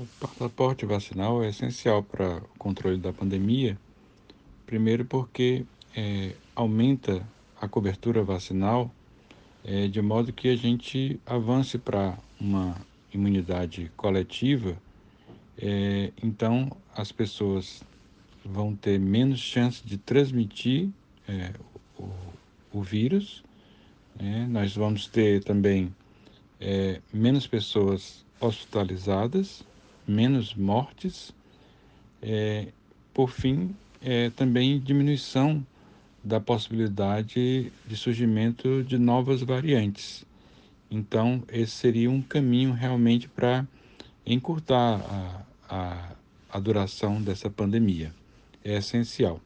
O passaporte vacinal é essencial para o controle da pandemia, primeiro porque é, aumenta a cobertura vacinal é, de modo que a gente avance para uma imunidade coletiva, é, então as pessoas vão ter menos chance de transmitir é, o, o, vírus, né? nós vamos ter também é, menos pessoas hospitalizadas, menos mortes, é, por fim, é, também diminuição da possibilidade de surgimento de novas variantes. Então, esse seria um caminho realmente para encurtar a, a, a duração dessa pandemia. É essencial.